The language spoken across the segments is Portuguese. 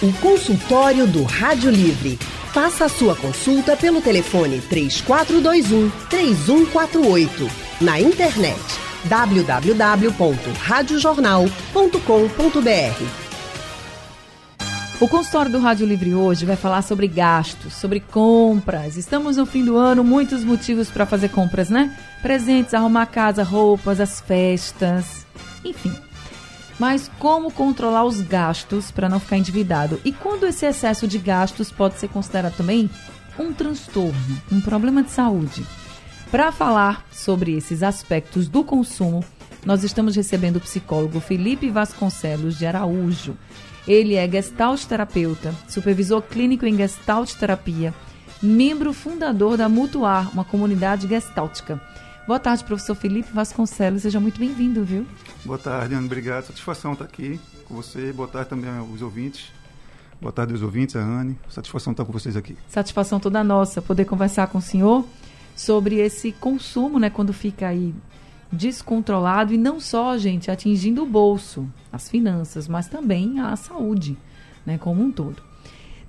O consultório do Rádio Livre. Faça a sua consulta pelo telefone 3421 3148. Na internet www.radiojornal.com.br. O consultório do Rádio Livre hoje vai falar sobre gastos, sobre compras. Estamos no fim do ano, muitos motivos para fazer compras, né? Presentes, arrumar casa, roupas, as festas, enfim. Mas como controlar os gastos para não ficar endividado? E quando esse excesso de gastos pode ser considerado também um transtorno, um problema de saúde? Para falar sobre esses aspectos do consumo, nós estamos recebendo o psicólogo Felipe Vasconcelos de Araújo. Ele é gestalt terapeuta, supervisor clínico em gestalt terapia, membro fundador da Mutuar, uma comunidade gestáltica. Boa tarde, professor Felipe Vasconcelos. Seja muito bem-vindo, viu? Boa tarde, Ana. Obrigado. Satisfação estar aqui com você. Boa tarde também aos ouvintes. Boa tarde aos ouvintes, a Anne. Satisfação estar com vocês aqui. Satisfação toda nossa poder conversar com o senhor sobre esse consumo, né, quando fica aí descontrolado e não só, gente, atingindo o bolso, as finanças, mas também a saúde, né, como um todo.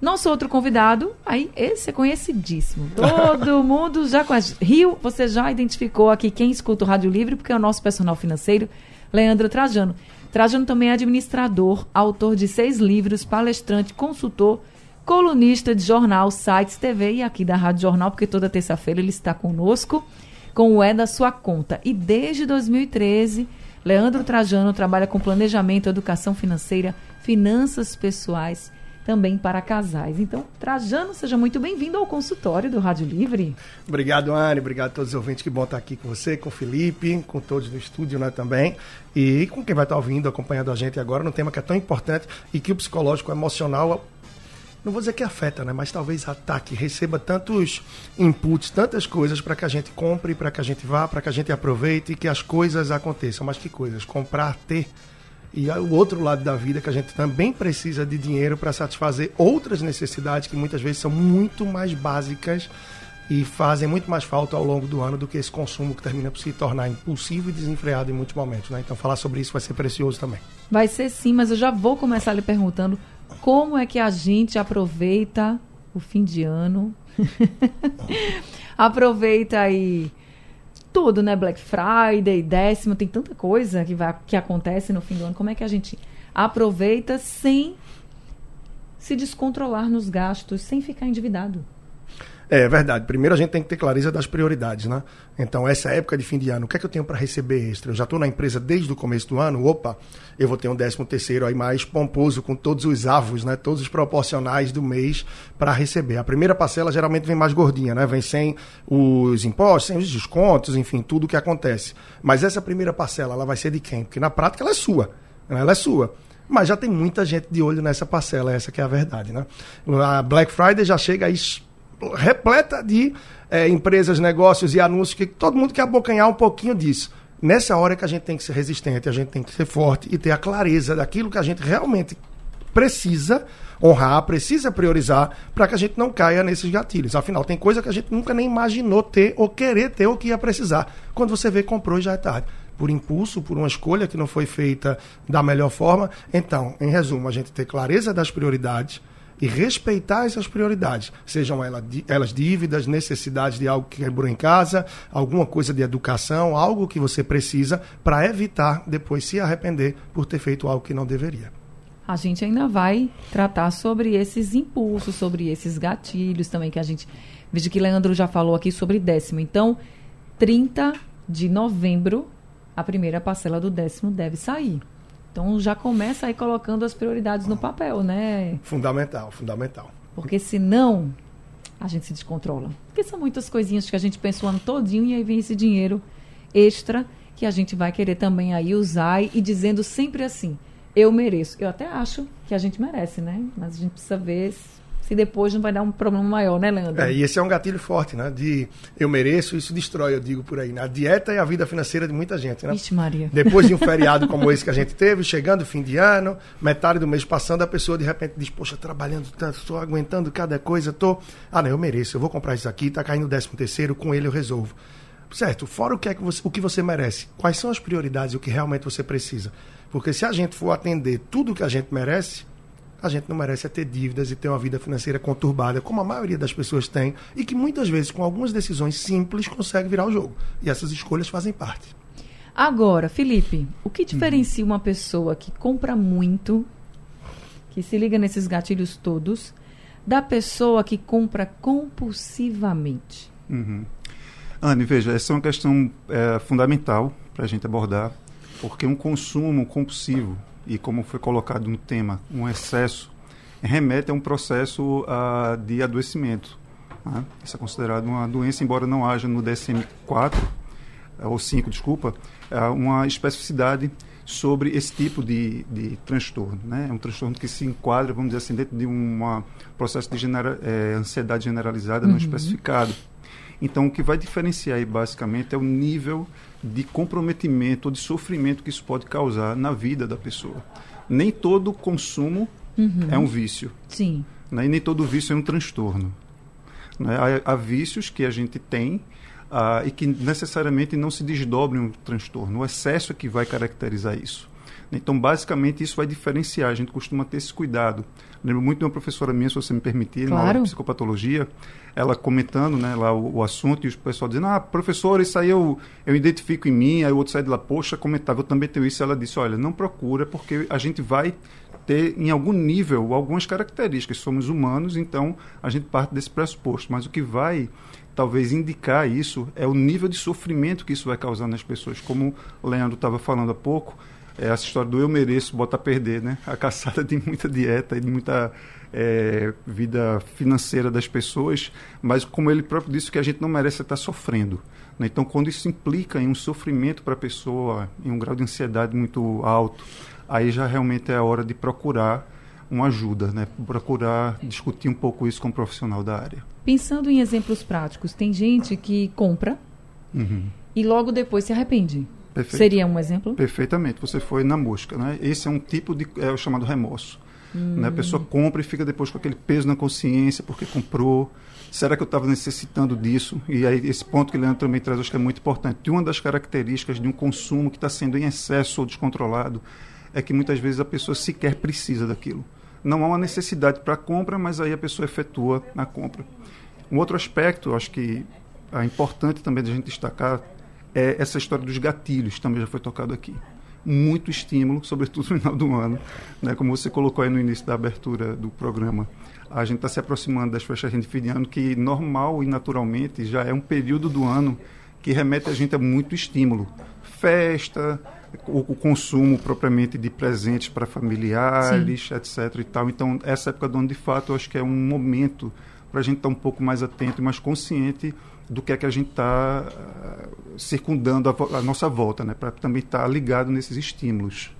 Nosso outro convidado, aí esse é conhecidíssimo. Todo mundo já conhece. Rio, você já identificou aqui quem escuta o Rádio Livre, porque é o nosso personal financeiro, Leandro Trajano. Trajano também é administrador, autor de seis livros, palestrante, consultor, colunista de jornal, sites, TV e aqui da Rádio Jornal, porque toda terça-feira ele está conosco com o É da Sua Conta. E desde 2013, Leandro Trajano trabalha com planejamento, educação financeira, finanças pessoais, também para casais. Então, Trajano, seja muito bem-vindo ao consultório do Rádio Livre. Obrigado, Anne. Obrigado a todos os ouvintes que vão estar aqui com você, com o Felipe, com todos no estúdio né, também. E com quem vai estar ouvindo, acompanhando a gente agora, num tema que é tão importante e que o psicológico emocional não vou dizer que afeta, né? Mas talvez ataque, receba tantos inputs, tantas coisas para que a gente compre, para que a gente vá, para que a gente aproveite e que as coisas aconteçam. Mas que coisas? Comprar, ter. E o outro lado da vida que a gente também precisa de dinheiro para satisfazer outras necessidades que muitas vezes são muito mais básicas e fazem muito mais falta ao longo do ano do que esse consumo que termina por se tornar impulsivo e desenfreado em muitos momentos. Né? Então, falar sobre isso vai ser precioso também. Vai ser sim, mas eu já vou começar lhe perguntando como é que a gente aproveita o fim de ano? aproveita aí tudo, né? Black Friday, décimo, tem tanta coisa que, vai, que acontece no fim do ano. Como é que a gente aproveita sem se descontrolar nos gastos, sem ficar endividado? É verdade. Primeiro a gente tem que ter clareza das prioridades, né? Então, essa época de fim de ano, o que é que eu tenho para receber extra? Eu já estou na empresa desde o começo do ano, opa, eu vou ter um décimo terceiro aí mais pomposo, com todos os avos, né? Todos os proporcionais do mês para receber. A primeira parcela geralmente vem mais gordinha, né? Vem sem os impostos, sem os descontos, enfim, tudo o que acontece. Mas essa primeira parcela, ela vai ser de quem? Porque na prática ela é sua. Né? Ela é sua mas já tem muita gente de olho nessa parcela, essa que é a verdade, né? A Black Friday já chega aí repleta de é, empresas, negócios e anúncios que todo mundo quer abocanhar um pouquinho disso. Nessa hora que a gente tem que ser resistente, a gente tem que ser forte e ter a clareza daquilo que a gente realmente precisa honrar, precisa priorizar para que a gente não caia nesses gatilhos. Afinal, tem coisa que a gente nunca nem imaginou ter ou querer ter ou que ia precisar. Quando você vê, comprou e já é tarde. Por impulso, por uma escolha que não foi feita da melhor forma. Então, em resumo, a gente ter clareza das prioridades, e respeitar essas prioridades, sejam elas dívidas, necessidades de algo que quebrou em casa, alguma coisa de educação, algo que você precisa para evitar depois se arrepender por ter feito algo que não deveria. A gente ainda vai tratar sobre esses impulsos, sobre esses gatilhos também que a gente. Veja que Leandro já falou aqui sobre décimo. Então, 30 de novembro, a primeira parcela do décimo deve sair. Então já começa aí colocando as prioridades no papel, né? Fundamental, fundamental. Porque senão a gente se descontrola. Porque são muitas coisinhas que a gente pensa o ano todinho e aí vem esse dinheiro extra que a gente vai querer também aí usar e, e dizendo sempre assim, eu mereço. Eu até acho que a gente merece, né? Mas a gente precisa ver se depois não vai dar um problema maior, né, Leandro? É, e esse é um gatilho forte, né? De eu mereço, isso destrói, eu digo por aí. Né? A dieta é a vida financeira de muita gente, né? Ixi, Maria. Depois de um feriado como esse que a gente teve, chegando fim de ano, metade do mês passando, a pessoa de repente diz, poxa, trabalhando tanto, estou aguentando cada coisa, tô. Ah, não, eu mereço, eu vou comprar isso aqui, tá caindo o décimo terceiro, com ele eu resolvo. Certo, fora o que, é que você, o que você merece, quais são as prioridades e o que realmente você precisa. Porque se a gente for atender tudo o que a gente merece, a gente não merece é ter dívidas e ter uma vida financeira conturbada, como a maioria das pessoas tem, e que muitas vezes, com algumas decisões simples, consegue virar o jogo. E essas escolhas fazem parte. Agora, Felipe, o que diferencia uma pessoa que compra muito, que se liga nesses gatilhos todos, da pessoa que compra compulsivamente? Uhum. Anne, veja, essa é uma questão é, fundamental para a gente abordar, porque um consumo compulsivo, e como foi colocado no tema, um excesso, remete a um processo uh, de adoecimento. Né? Isso é considerado uma doença, embora não haja no DSM-4, eh, ou 5, desculpa, uh, uma especificidade sobre esse tipo de, de transtorno. Né? É um transtorno que se enquadra, vamos dizer assim, dentro de um processo de genera, é, ansiedade generalizada uhum. não especificado. Então, o que vai diferenciar aí, basicamente, é o nível de comprometimento ou de sofrimento que isso pode causar na vida da pessoa. Nem todo consumo uhum. é um vício. Sim. Né? E nem todo vício é um transtorno. Né? Há, há, vícios que a gente tem uh, e que necessariamente não se desdobrem um transtorno. O excesso é que vai caracterizar isso. Então, basicamente, isso vai diferenciar. A gente costuma ter esse cuidado. Lembro muito de uma professora minha, se você me permitir, claro. na aula de psicopatologia, ela comentando né, lá o, o, assunto e o pessoal dizendo, ah, professor, isso aí eu, eu identifico em mim, aí o outro sai de lá, poxa, comentava, eu também tenho isso. Ela disse, olha, não procura, porque a gente vai ter, em algum nível, algumas características. Somos humanos, então a gente parte desse pressuposto. Mas o que vai talvez indicar isso é o nível de sofrimento que isso vai causar nas pessoas. Como o Leandro estava falando há pouco, é essa história do eu mereço, bota a perder, né? A caçada de muita dieta e de muita é, vida financeira das pessoas, mas como ele próprio disse, que a gente não merece estar sofrendo. Né? Então, quando isso implica em um sofrimento para a pessoa, em um grau de ansiedade muito alto, aí já realmente é a hora de procurar uma ajuda, né? procurar discutir um pouco isso com um profissional da área. Pensando em exemplos práticos, tem gente que compra uhum. e logo depois se arrepende. Perfeito. Seria um exemplo? Perfeitamente. Você foi na mosca, né? Esse é um tipo de é o chamado remorso. Hum. Né? A pessoa compra e fica depois com aquele peso na consciência porque comprou. Será que eu estava necessitando disso? E aí esse ponto que o Leandro também traz, acho que é muito importante. Uma das características de um consumo que está sendo em excesso ou descontrolado é que muitas vezes a pessoa sequer precisa daquilo. Não há uma necessidade para a compra, mas aí a pessoa efetua a compra. Um outro aspecto, acho que é importante também da gente destacar, é essa história dos gatilhos, também já foi tocado aqui. Muito estímulo, sobretudo no final do ano. Né? Como você colocou aí no início da abertura do programa, a gente está se aproximando das festas de fim de ano, que normal e naturalmente já é um período do ano que remete a gente a muito estímulo. Festa, o, o consumo propriamente de presentes para familiares, Sim. etc. E tal. Então, essa época do ano, de fato, eu acho que é um momento para a gente estar tá um pouco mais atento e mais consciente do que é que a gente está circundando a, a, nossa volta, né? Para também estar tá ligado nesses estímulos.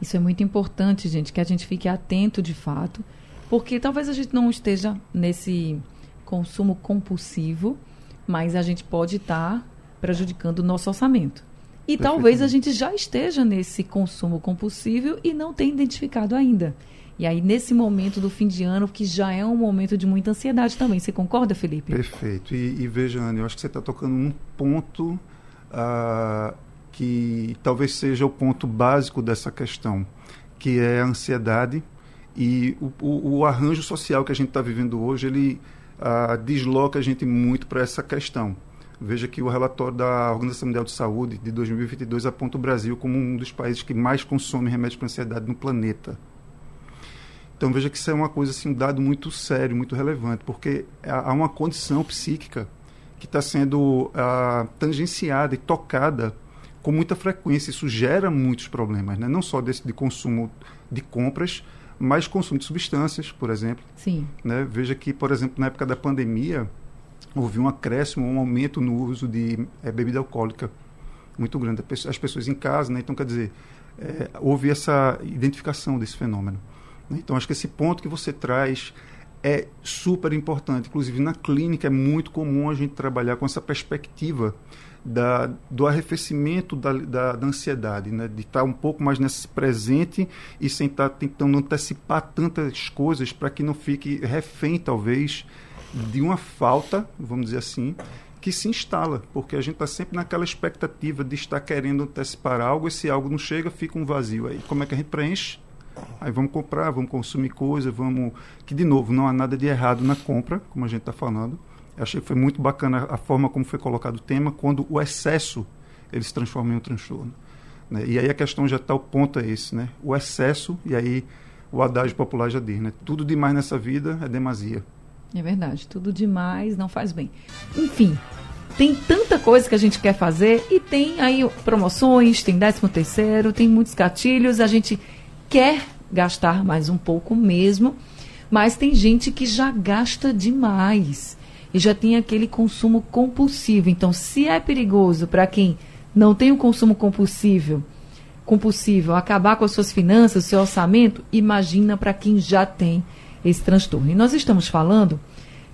Isso é muito importante, gente, que a gente fique atento de fato, porque talvez a gente não esteja nesse consumo compulsivo, mas a gente pode estar tá prejudicando o nosso orçamento. E talvez a gente já esteja nesse consumo compulsivo e não tenha identificado ainda. E aí, nesse momento do fim de ano, que já é um momento de muita ansiedade também. Você concorda, Felipe? Perfeito. E, e veja, Ana, eu acho que você está tocando num ponto uh, que talvez seja o ponto básico dessa questão, que é a ansiedade e o, o, o arranjo social que a gente está vivendo hoje, ele uh, desloca a gente muito para essa questão. Veja que o relatório da Organização Mundial de Saúde de 2022 aponta o Brasil como um dos países que mais consome remédios para ansiedade no planeta. Então veja que isso é uma coisa assim, um dado muito sério, muito relevante, porque há uma condição psíquica que está sendo uh, tangenciada e tocada com muita frequência. Isso gera muitos problemas, né? não só desse de consumo de compras, mas consumo de substâncias, por exemplo. Sim. Né? Veja que, por exemplo, na época da pandemia, houve um acréscimo, um aumento no uso de é, bebida alcoólica muito grande. As pessoas em casa, né? então quer dizer, é, houve essa identificação desse fenômeno. Então, acho que esse ponto que você traz é super importante. Inclusive, na clínica é muito comum a gente trabalhar com essa perspectiva da, do arrefecimento da, da, da ansiedade, né? de estar um pouco mais nesse presente e sem estar tentando antecipar tantas coisas para que não fique refém, talvez, de uma falta, vamos dizer assim, que se instala, porque a gente está sempre naquela expectativa de estar querendo antecipar algo, e se algo não chega, fica um vazio aí. Como é que a gente preenche? Aí vamos comprar, vamos consumir coisa, vamos. Que, de novo, não há nada de errado na compra, como a gente está falando. Eu achei que foi muito bacana a forma como foi colocado o tema, quando o excesso ele se transforma em um transtorno. Né? E aí a questão já está, o ponto é esse, né? O excesso, e aí o adágio popular já diz, né? Tudo demais nessa vida é demasia. É verdade, tudo demais não faz bem. Enfim, tem tanta coisa que a gente quer fazer e tem aí promoções, tem 13 terceiro, tem muitos gatilhos, a gente quer gastar mais um pouco mesmo, mas tem gente que já gasta demais e já tem aquele consumo compulsivo. Então, se é perigoso para quem não tem o consumo compulsivo, compulsivo, acabar com as suas finanças, seu orçamento, imagina para quem já tem esse transtorno. E nós estamos falando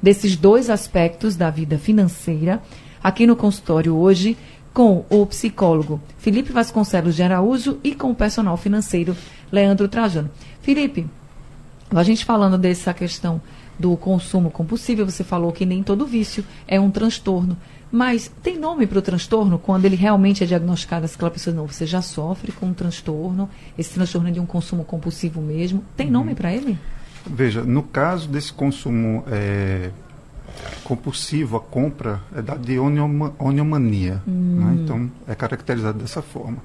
desses dois aspectos da vida financeira aqui no consultório hoje com o psicólogo Felipe Vasconcelos de Araújo e com o personal financeiro Leandro Trajano. Felipe, a gente falando dessa questão do consumo compulsivo, você falou que nem todo vício é um transtorno. Mas tem nome para o transtorno quando ele realmente é diagnosticado? Aquela pessoa, não, você já sofre com um transtorno, esse transtorno é de um consumo compulsivo mesmo. Tem uhum. nome para ele? Veja, no caso desse consumo é, compulsivo, a compra é da de oniomania. Hum. Né? Então, é caracterizado dessa forma.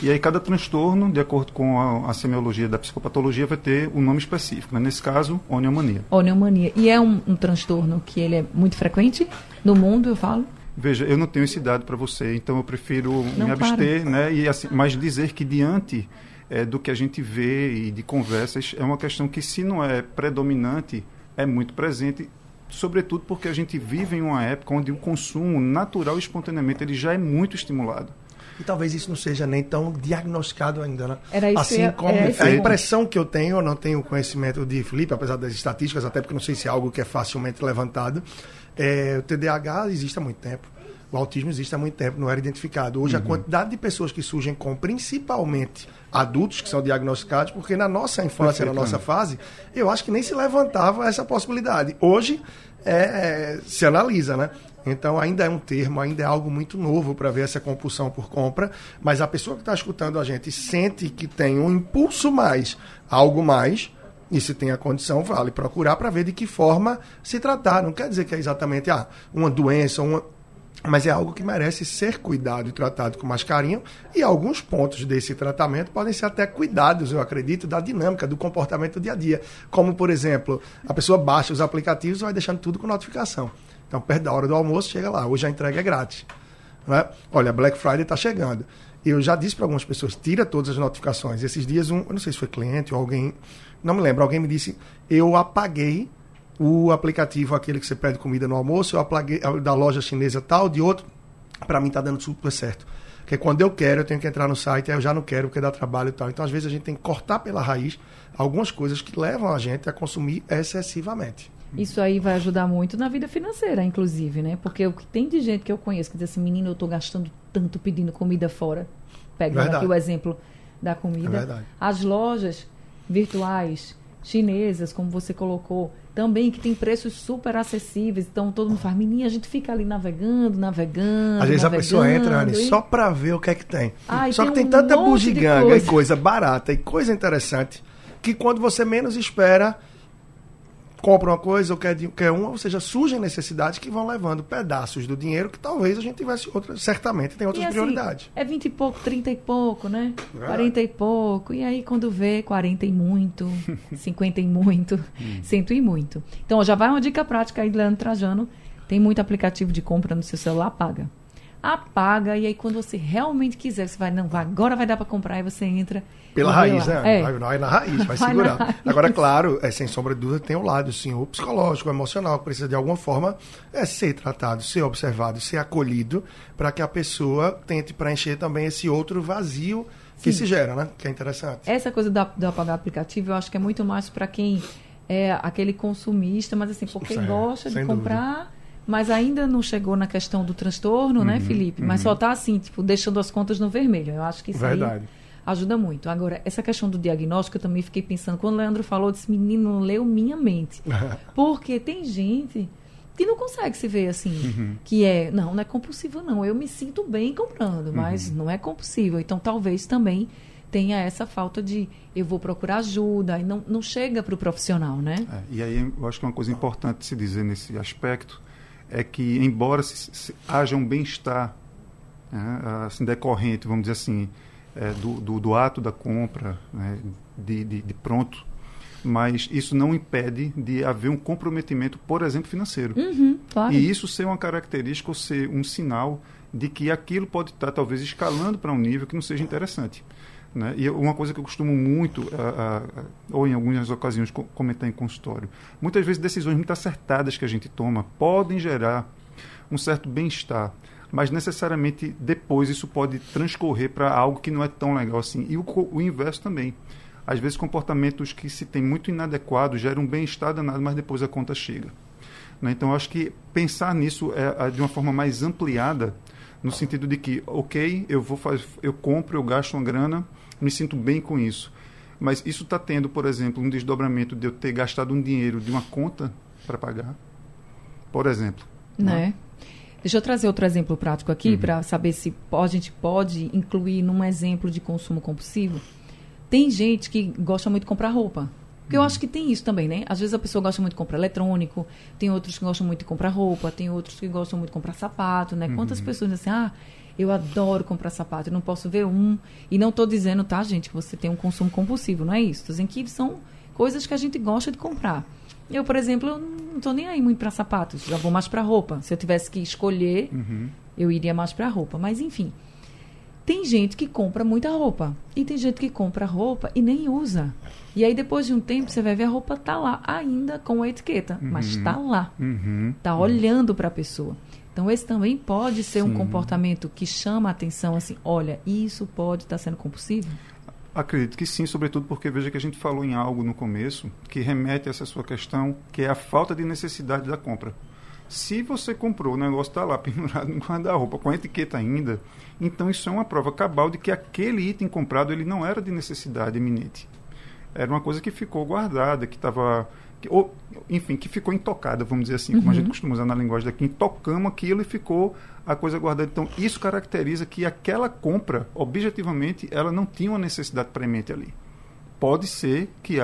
E aí cada transtorno, de acordo com a, a semiologia da psicopatologia, vai ter um nome específico. Né? Nesse caso, oniomania. Oniomania. E é um, um transtorno que ele é muito frequente no mundo, eu falo? Veja, eu não tenho esse dado para você, então eu prefiro não me abster, para. né? E assim, mas dizer que diante é, do que a gente vê e de conversas é uma questão que se não é predominante, é muito presente, sobretudo porque a gente vive em uma época onde o consumo natural e espontaneamente ele já é muito estimulado. E talvez isso não seja nem tão diagnosticado ainda, né? Era isso assim como a impressão que eu tenho, eu não tenho conhecimento de Felipe, apesar das estatísticas, até porque não sei se é algo que é facilmente levantado. É, o TDAH existe há muito tempo. O autismo existe há muito tempo, não era identificado. Hoje, uhum. a quantidade de pessoas que surgem com, principalmente adultos que são diagnosticados, porque na nossa infância, Perfeito, na nossa fase, eu acho que nem se levantava essa possibilidade. Hoje, é, é, se analisa, né? Então ainda é um termo, ainda é algo muito novo para ver essa compulsão por compra, mas a pessoa que está escutando a gente sente que tem um impulso mais, algo mais, e se tem a condição, vale procurar para ver de que forma se tratar. Não quer dizer que é exatamente ah, uma doença, uma, mas é algo que merece ser cuidado e tratado com mais carinho. E alguns pontos desse tratamento podem ser até cuidados, eu acredito, da dinâmica, do comportamento do dia a dia. Como, por exemplo, a pessoa baixa os aplicativos e vai deixando tudo com notificação. Então, perto da hora do almoço, chega lá. Hoje a entrega é grátis. Né? Olha, Black Friday está chegando. Eu já disse para algumas pessoas, tira todas as notificações. Esses dias, um, eu não sei se foi cliente ou alguém, não me lembro, alguém me disse, eu apaguei o aplicativo, aquele que você pede comida no almoço, eu apaguei da loja chinesa tal, de outro, para mim está dando super certo. Porque quando eu quero, eu tenho que entrar no site, aí eu já não quero porque dá trabalho e tal. Então, às vezes, a gente tem que cortar pela raiz algumas coisas que levam a gente a consumir excessivamente. Isso aí vai ajudar muito na vida financeira, inclusive, né? Porque o que tem de gente que eu conheço que diz assim, menino, eu estou gastando tanto pedindo comida fora. Pegando aqui o exemplo da comida. É As lojas virtuais chinesas, como você colocou, também que tem preços super acessíveis. Então todo mundo faz, menina, a gente fica ali navegando, navegando. Às vezes navegando, a pessoa entra, Anny, e... só para ver o que é que tem. Só tem que tem um tanta bugiganga coisa. e coisa barata e coisa interessante que quando você menos espera, compra uma coisa ou quer, quer uma, ou seja, surgem necessidades que vão levando pedaços do dinheiro que talvez a gente tivesse outras, certamente tem outras e, assim, prioridades. É 20 e pouco, 30 e pouco, né? É. 40 e pouco. E aí quando vê 40 e muito, 50 e muito, 100 e muito. Então já vai uma dica prática aí, Leandro Trajano. Tem muito aplicativo de compra no seu celular, paga. Apaga e aí quando você realmente quiser, você vai, não, agora vai dar para comprar, aí você entra pela raiz, né? É. Vai, vai, na raiz, vai, vai segurar. Raiz. Agora, claro, é, sem sombra de dúvida, tem o um lado, sim, o psicológico, o emocional, que precisa de alguma forma é, ser tratado, ser observado, ser acolhido, para que a pessoa tente preencher também esse outro vazio que sim. se gera, né? Que é interessante. Essa coisa do, do apagar aplicativo, eu acho que é muito mais para quem é aquele consumista, mas assim, porque Sim, gosta de comprar. Dúvida mas ainda não chegou na questão do transtorno, né, uhum, né, Felipe? Uhum. Mas só está assim, tipo, deixando as contas no vermelho. Eu acho que isso Verdade. aí ajuda muito. Agora, essa questão do diagnóstico, eu também fiquei pensando, quando o Leandro falou, desse menino leu minha mente. Porque tem gente que não consegue se ver assim, uhum. que é, não, não é compulsivo não, eu me sinto bem comprando, mas uhum. não é compulsivo. Então, talvez também tenha essa falta de eu vou procurar ajuda e não, não chega para o profissional, né? É, e aí eu acho que uma coisa importante se dizer nesse aspecto é que, embora se, se haja um bem-estar né, assim, decorrente, vamos dizer assim, é, do, do, do, ato da compra, né, de, de, de, pronto, mas isso não impede de haver um comprometimento, por exemplo, financeiro. Uhum, claro. E isso ser uma característica ou ser um sinal de que aquilo pode estar talvez escalando para um nível que não seja interessante. Né? E uma coisa que eu costumo muito, ou em algumas ocasiões, comentar em consultório, muitas vezes decisões muito acertadas que a gente toma podem gerar um certo bem-estar, mas necessariamente depois isso pode transcorrer para algo que não é tão legal assim. E o, o inverso também. Às vezes comportamentos que se tem muito inadequados geram um bem-estar danado, mas depois a conta chega. Né? Então, acho que pensar nisso é, é de uma forma mais ampliada no sentido de que, ok, eu vou eu compro, eu gasto uma grana, me sinto bem com isso. Mas isso está tendo, por exemplo, um desdobramento de eu ter gastado um dinheiro de uma conta para pagar, por exemplo. Né? né? Deixa eu trazer outro exemplo prático aqui uhum. para saber se a gente pode incluir num exemplo de consumo compulsivo. Tem gente que gosta muito de comprar roupa. Porque eu acho que tem isso também, né? Às vezes a pessoa gosta muito de comprar eletrônico, tem outros que gostam muito de comprar roupa, tem outros que gostam muito de comprar sapato, né? Uhum. Quantas pessoas dizem assim, ah, eu adoro comprar sapato, eu não posso ver um. E não estou dizendo, tá, gente, que você tem um consumo compulsivo, não é isso. Estou dizendo que são coisas que a gente gosta de comprar. Eu, por exemplo, não estou nem aí muito para sapatos, já vou mais para roupa. Se eu tivesse que escolher, uhum. eu iria mais para roupa. Mas, enfim. Tem gente que compra muita roupa. E tem gente que compra roupa e nem usa. E aí, depois de um tempo, você vai ver a roupa tá lá, ainda com a etiqueta. Uhum. Mas tá lá. Uhum. Tá olhando para a pessoa. Então, esse também pode ser Sim. um comportamento que chama a atenção, assim, olha, isso pode estar tá sendo compulsivo? Acredito que sim, sobretudo porque veja que a gente falou em algo no começo que remete a essa sua questão, que é a falta de necessidade da compra. Se você comprou, o negócio está lá pendurado no guarda-roupa, com a etiqueta ainda, então isso é uma prova cabal de que aquele item comprado ele não era de necessidade iminente. Era uma coisa que ficou guardada, que estava. Ou, enfim, que ficou intocada, vamos dizer assim, uhum. como a gente uhum. costuma usar na linguagem daqui, intocamos aquilo e ficou a coisa guardada. Então, isso caracteriza que aquela compra, objetivamente, ela não tinha uma necessidade premente ali. Pode ser que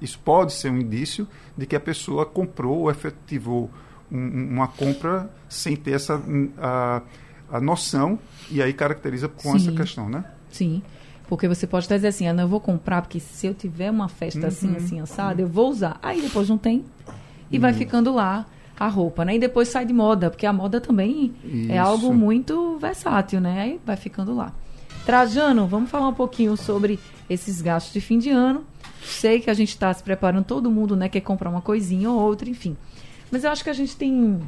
isso pode ser um indício de que a pessoa comprou ou efetivou um, uma compra sem ter essa a, a noção e aí caracteriza com Sim. essa questão, né? Sim. Porque você pode dizer assim, não, eu vou comprar, porque se eu tiver uma festa assim, uhum. assim, assim, assada, eu vou usar. Aí depois não tem. E uhum. vai ficando lá a roupa, né? E depois sai de moda, porque a moda também é Isso. é algo muito versátil, né? Aí vai ficando lá. Trajano, vamos falar um pouquinho sobre esses gastos de fim de ano. Sei que a gente está se preparando, todo mundo, né, quer comprar uma coisinha ou outra, enfim. Mas eu acho que a gente tem,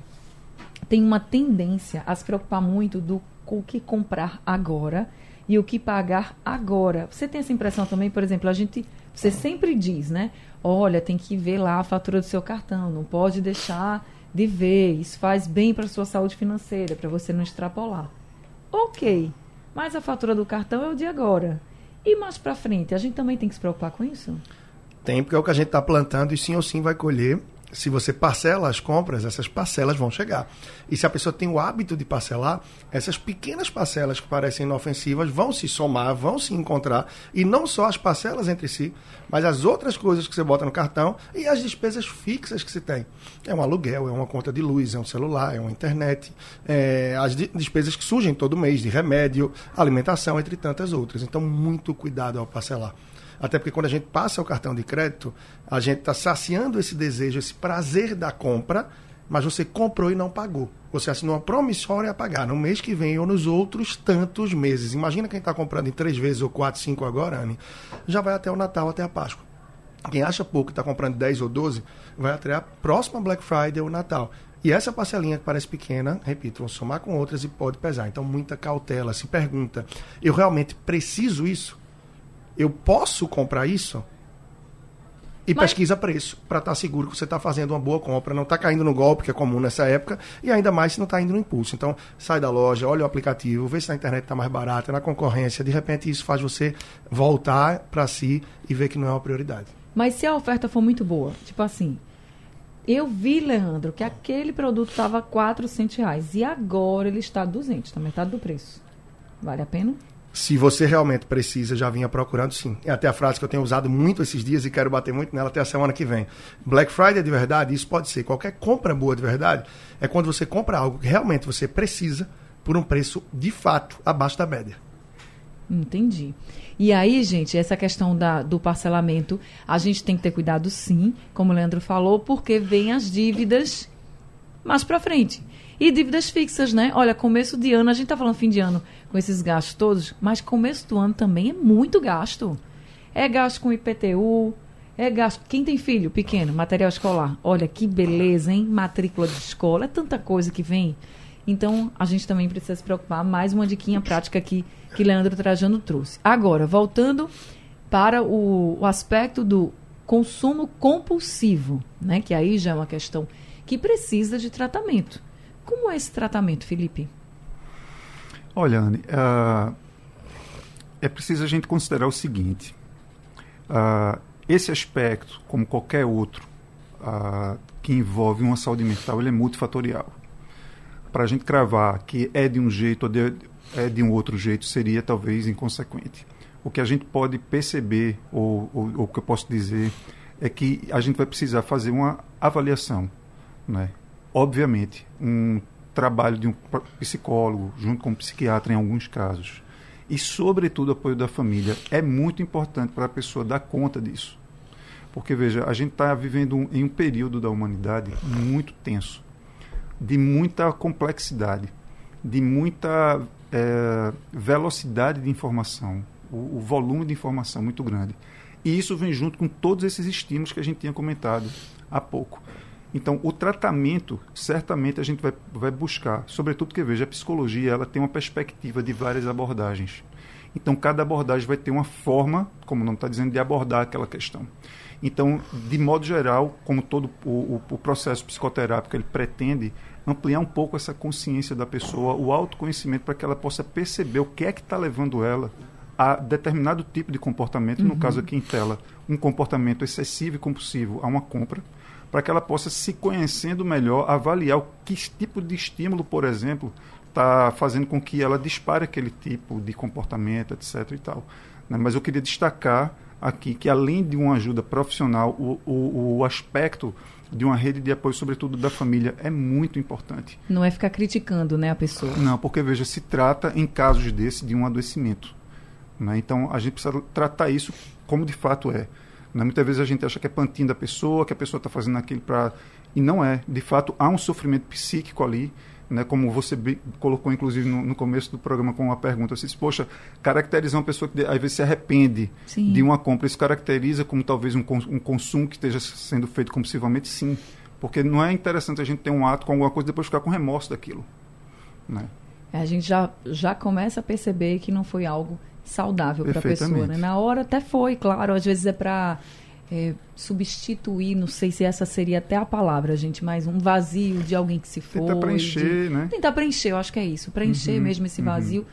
tem uma tendência a se preocupar muito do o que comprar agora e o que pagar agora. Você tem essa impressão também, por exemplo, a gente, você sempre diz, né? Olha, tem que ver lá a fatura do seu cartão, não pode deixar de ver, isso faz bem para a sua saúde financeira, para você não extrapolar. Ok, mas a fatura do cartão é o de agora. E mais para frente, a gente também tem que se preocupar com isso? Tem, porque é o que a gente está plantando e sim ou sim vai colher se você parcela as compras, essas parcelas vão chegar. E se a pessoa tem o hábito de parcelar, essas pequenas parcelas que parecem inofensivas vão se somar, vão se encontrar. E não só as parcelas entre si, mas as outras coisas que você bota no cartão e as despesas fixas que você tem. É um aluguel, é uma conta de luz, é um celular, é uma internet, é as despesas que surgem todo mês, de remédio, alimentação, entre tantas outras. Então, muito cuidado ao parcelar. Até porque quando a gente passa o cartão de crédito, a gente está saciando esse desejo, esse prazer da compra, mas você comprou e não pagou. Você assinou uma promissória a pagar no mês que vem ou nos outros tantos meses. Imagina quem está comprando em três vezes ou quatro, cinco agora, Anne, já vai até o Natal, até a Páscoa. Quem acha pouco e está comprando 10 ou 12, vai até a próxima Black Friday ou Natal. E essa parcelinha que parece pequena, repito, vão somar com outras e pode pesar. Então, muita cautela. Se pergunta, eu realmente preciso isso? Eu posso comprar isso? E Mas... pesquisa preço, para estar tá seguro que você está fazendo uma boa compra, não está caindo no golpe, que é comum nessa época, e ainda mais se não está indo no impulso. Então, sai da loja, olha o aplicativo, vê se na internet está mais barata, na concorrência. De repente, isso faz você voltar para si e ver que não é uma prioridade. Mas se a oferta for muito boa, tipo assim, eu vi, Leandro, que aquele produto estava 400 reais e agora ele está 200, está metade do preço. Vale a pena? Se você realmente precisa, já vinha procurando, sim. É até a frase que eu tenho usado muito esses dias e quero bater muito nela até a semana que vem. Black Friday de verdade, isso pode ser qualquer compra boa de verdade, é quando você compra algo que realmente você precisa por um preço de fato abaixo da média. Entendi. E aí, gente, essa questão da, do parcelamento, a gente tem que ter cuidado sim, como o Leandro falou, porque vem as dívidas mais para frente. E dívidas fixas, né? Olha, começo de ano, a gente tá falando fim de ano com esses gastos todos, mas começo do ano também é muito gasto. É gasto com IPTU, é gasto. Quem tem filho pequeno, material escolar, olha que beleza, hein? Matrícula de escola, é tanta coisa que vem. Então, a gente também precisa se preocupar. Mais uma diquinha prática aqui que Leandro Trajano trouxe. Agora, voltando para o, o aspecto do consumo compulsivo, né? Que aí já é uma questão que precisa de tratamento. Como é esse tratamento, Felipe? Olha, Anne, uh, é preciso a gente considerar o seguinte: uh, esse aspecto, como qualquer outro uh, que envolve uma saúde mental, ele é multifatorial. Para a gente cravar que é de um jeito ou de, é de um outro jeito seria talvez inconsequente. O que a gente pode perceber, ou, ou, o que eu posso dizer, é que a gente vai precisar fazer uma avaliação. Né? obviamente, um trabalho de um psicólogo junto com um psiquiatra em alguns casos e, sobretudo, apoio da família é muito importante para a pessoa dar conta disso. Porque, veja, a gente está vivendo um, em um período da humanidade muito tenso, de muita complexidade, de muita é, velocidade de informação, o, o volume de informação muito grande. E isso vem junto com todos esses estímulos que a gente tinha comentado há pouco. Então, o tratamento, certamente a gente vai, vai buscar, sobretudo que veja, a psicologia ela tem uma perspectiva de várias abordagens. Então, cada abordagem vai ter uma forma, como não está dizendo, de abordar aquela questão. Então, de modo geral, como todo o, o, o processo psicoterápico ele pretende ampliar um pouco essa consciência da pessoa, o autoconhecimento, para que ela possa perceber o que é que está levando ela a determinado tipo de comportamento, uhum. no caso aqui em tela, um comportamento excessivo e compulsivo a uma compra, para que ela possa se conhecendo melhor, avaliar o que tipo de estímulo, por exemplo, está fazendo com que ela dispare aquele tipo de comportamento, etc. e tal. Né? Mas eu queria destacar aqui que além de uma ajuda profissional, o, o, o aspecto de uma rede de apoio, sobretudo da família, é muito importante. Não é ficar criticando né, a pessoa. Não, porque veja, se trata em casos desse de um adoecimento. Né? Então a gente precisa tratar isso como de fato é. Né? Muitas vezes a gente acha que é pantinho da pessoa, que a pessoa está fazendo aquilo para. E não é. De fato, há um sofrimento psíquico ali. Né, como você colocou, inclusive, no, no, começo do programa com uma pergunta. Você disse, poxa, caracterizar uma pessoa que às vezes se arrepende sim. de uma compra, isso caracteriza como talvez um, um consumo que esteja sendo feito compulsivamente? Sim. Porque não é interessante a gente ter um ato com alguma coisa e depois ficar com remorso daquilo. Né? É, a gente já, já começa a perceber que não foi algo saudável para a pessoa. Né? Na hora até foi, claro, às vezes é para é, substituir, não sei se essa seria até a palavra, gente, mas um vazio de alguém que se foi. Tentar preencher, de, né? Tentar preencher, eu acho que é isso. Preencher uhum, mesmo esse uhum. vazio. Uhum.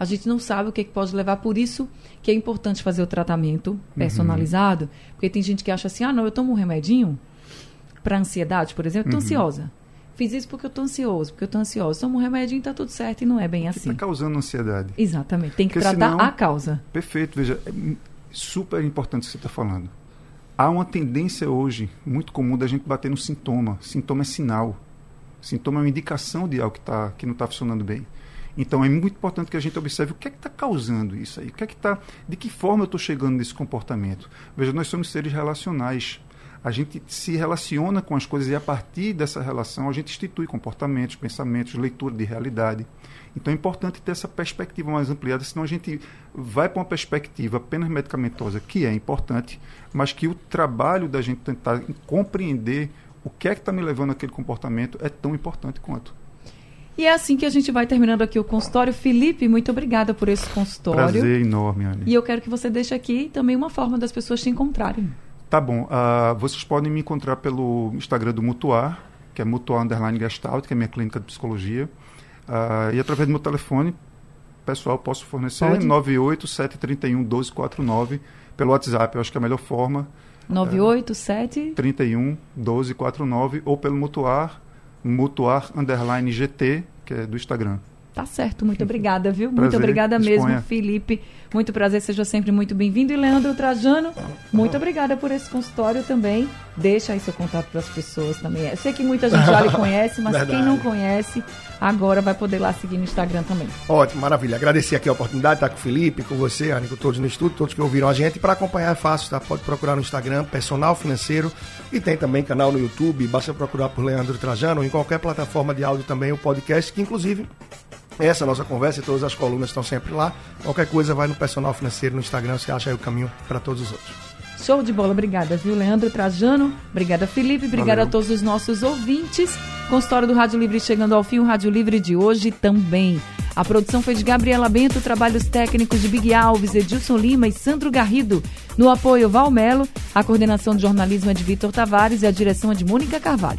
A gente não sabe o que, que, pode levar, por isso que é importante fazer o tratamento uhum. personalizado, uhum. porque tem gente que acha assim, ah, não, eu tomo um remedinho para ansiedade, por exemplo, tô uhum. ansiosa. Fiz isso porque eu tô ansioso, porque eu tô ansioso. Tomo um remédio e tá tudo certo e não é bem assim. Está causando ansiedade. Exatamente. Tem que porque tratar senão, a causa. Perfeito. Veja, é super importante o que você está falando. Há uma tendência hoje muito comum da gente bater no sintoma. Sintoma é sinal. Sintoma é uma indicação de algo que, tá, que não está funcionando bem. Então é muito importante que a gente observe o que é que está causando isso aí, o que é que está, de que forma eu estou chegando nesse comportamento. Veja, nós somos seres relacionais a gente se relaciona com as coisas e a partir dessa relação a gente institui comportamentos, pensamentos, leitura de realidade. Então é importante ter essa perspectiva mais ampliada, senão a gente vai para uma perspectiva apenas medicamentosa, que é importante, mas que o trabalho da gente tentar compreender o que é que está me levando àquele comportamento é tão importante quanto. E é assim que a gente vai terminando aqui o consultório. Felipe, muito obrigada por esse consultório. Prazer enorme, Anne. E eu quero que você deixe aqui também uma forma das pessoas te encontrarem. Tá bom. Uh, vocês podem me encontrar pelo Instagram do Mutuar, que é Mutuar Underline Gestalt, que é minha clínica de psicologia. Uh, e através do meu telefone, pessoal, posso fornecer 987311249 pelo WhatsApp. Eu acho que é a melhor forma. 987 31 1249 ou pelo Mutuar, Mutuar Underline GT, que é do Instagram. Tá certo, muito obrigada, viu? Prazer, muito obrigada mesmo, Felipe. Muito prazer, seja sempre muito bem-vindo. E Leandro Trajano, muito obrigada por esse consultório também. Deixa aí seu contato para as pessoas também. Eu sei que muita gente já lhe conhece, mas quem não conhece, agora vai poder lá seguir no Instagram também. Ótimo, maravilha. Agradecer aqui a oportunidade de estar com o Felipe, com você, com todos no estúdio, todos que ouviram a gente. Para acompanhar é fácil, tá? Pode procurar no Instagram, Personal Financeiro. E tem também canal no YouTube, basta procurar por Leandro Trajano, em qualquer plataforma de áudio também, o podcast, que inclusive essa nossa conversa e todas as colunas estão sempre lá. Qualquer coisa, vai no Personal Financeiro no Instagram, você acha aí o caminho para todos os outros. Show de bola, obrigada, viu, Leandro Trajano? Obrigada, Felipe. Obrigada Valeu. a todos os nossos ouvintes. Consultório do Rádio Livre chegando ao fim, o Rádio Livre de hoje também. A produção foi de Gabriela Bento, trabalhos técnicos de Big Alves, Edilson Lima e Sandro Garrido. No apoio, Valmelo, a coordenação de jornalismo é de Vitor Tavares e a direção é de Mônica Carvalho.